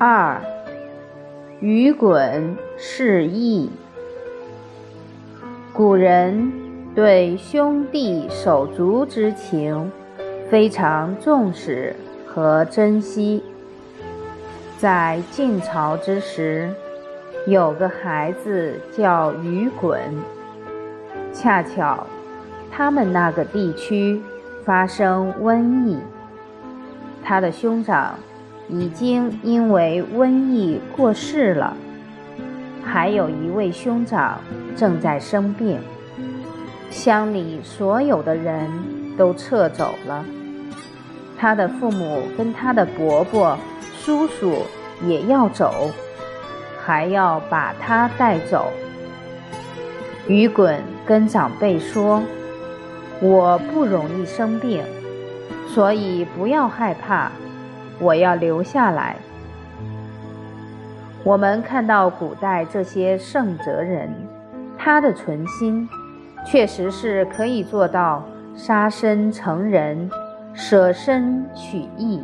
二，鱼滚是义。古人对兄弟手足之情非常重视和珍惜。在晋朝之时，有个孩子叫鱼滚，恰巧他们那个地区发生瘟疫，他的兄长已经因为瘟疫过世了。还有一位兄长正在生病，乡里所有的人都撤走了，他的父母跟他的伯伯、叔叔也要走，还要把他带走。雨滚跟长辈说：“我不容易生病，所以不要害怕，我要留下来。”我们看到古代这些圣哲人，他的存心确实是可以做到杀身成仁、舍身取义。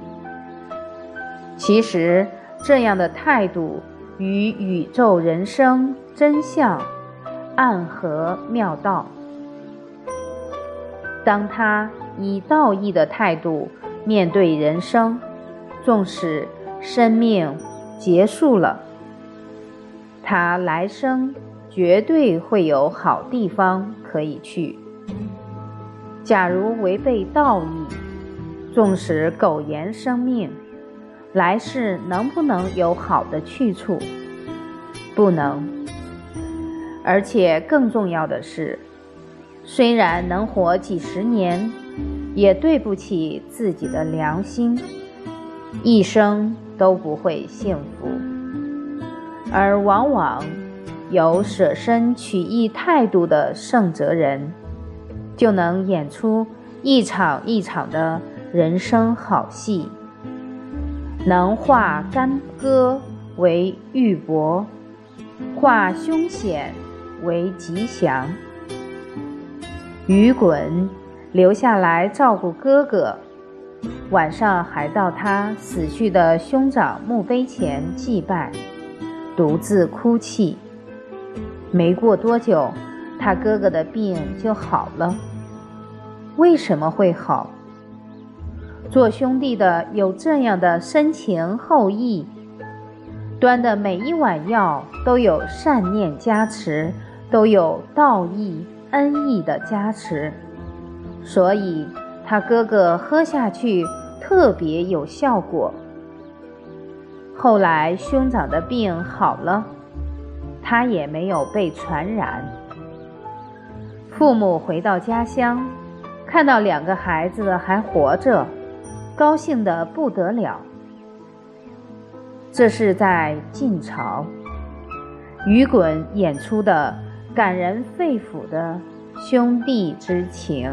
其实这样的态度与宇宙人生真相暗合妙道。当他以道义的态度面对人生，纵使生命结束了。他来生绝对会有好地方可以去。假如违背道义，纵使苟延生命，来世能不能有好的去处？不能。而且更重要的是，虽然能活几十年，也对不起自己的良心，一生都不会幸福。而往往有舍身取义态度的圣哲人，就能演出一场一场的人生好戏，能化干戈为玉帛，化凶险为吉祥。雨滚留下来照顾哥哥，晚上还到他死去的兄长墓碑前祭拜。独自哭泣。没过多久，他哥哥的病就好了。为什么会好？做兄弟的有这样的深情厚谊，端的每一碗药都有善念加持，都有道义恩义的加持，所以他哥哥喝下去特别有效果。后来兄长的病好了，他也没有被传染。父母回到家乡，看到两个孩子还活着，高兴得不得了。这是在晋朝，雨滚演出的感人肺腑的兄弟之情。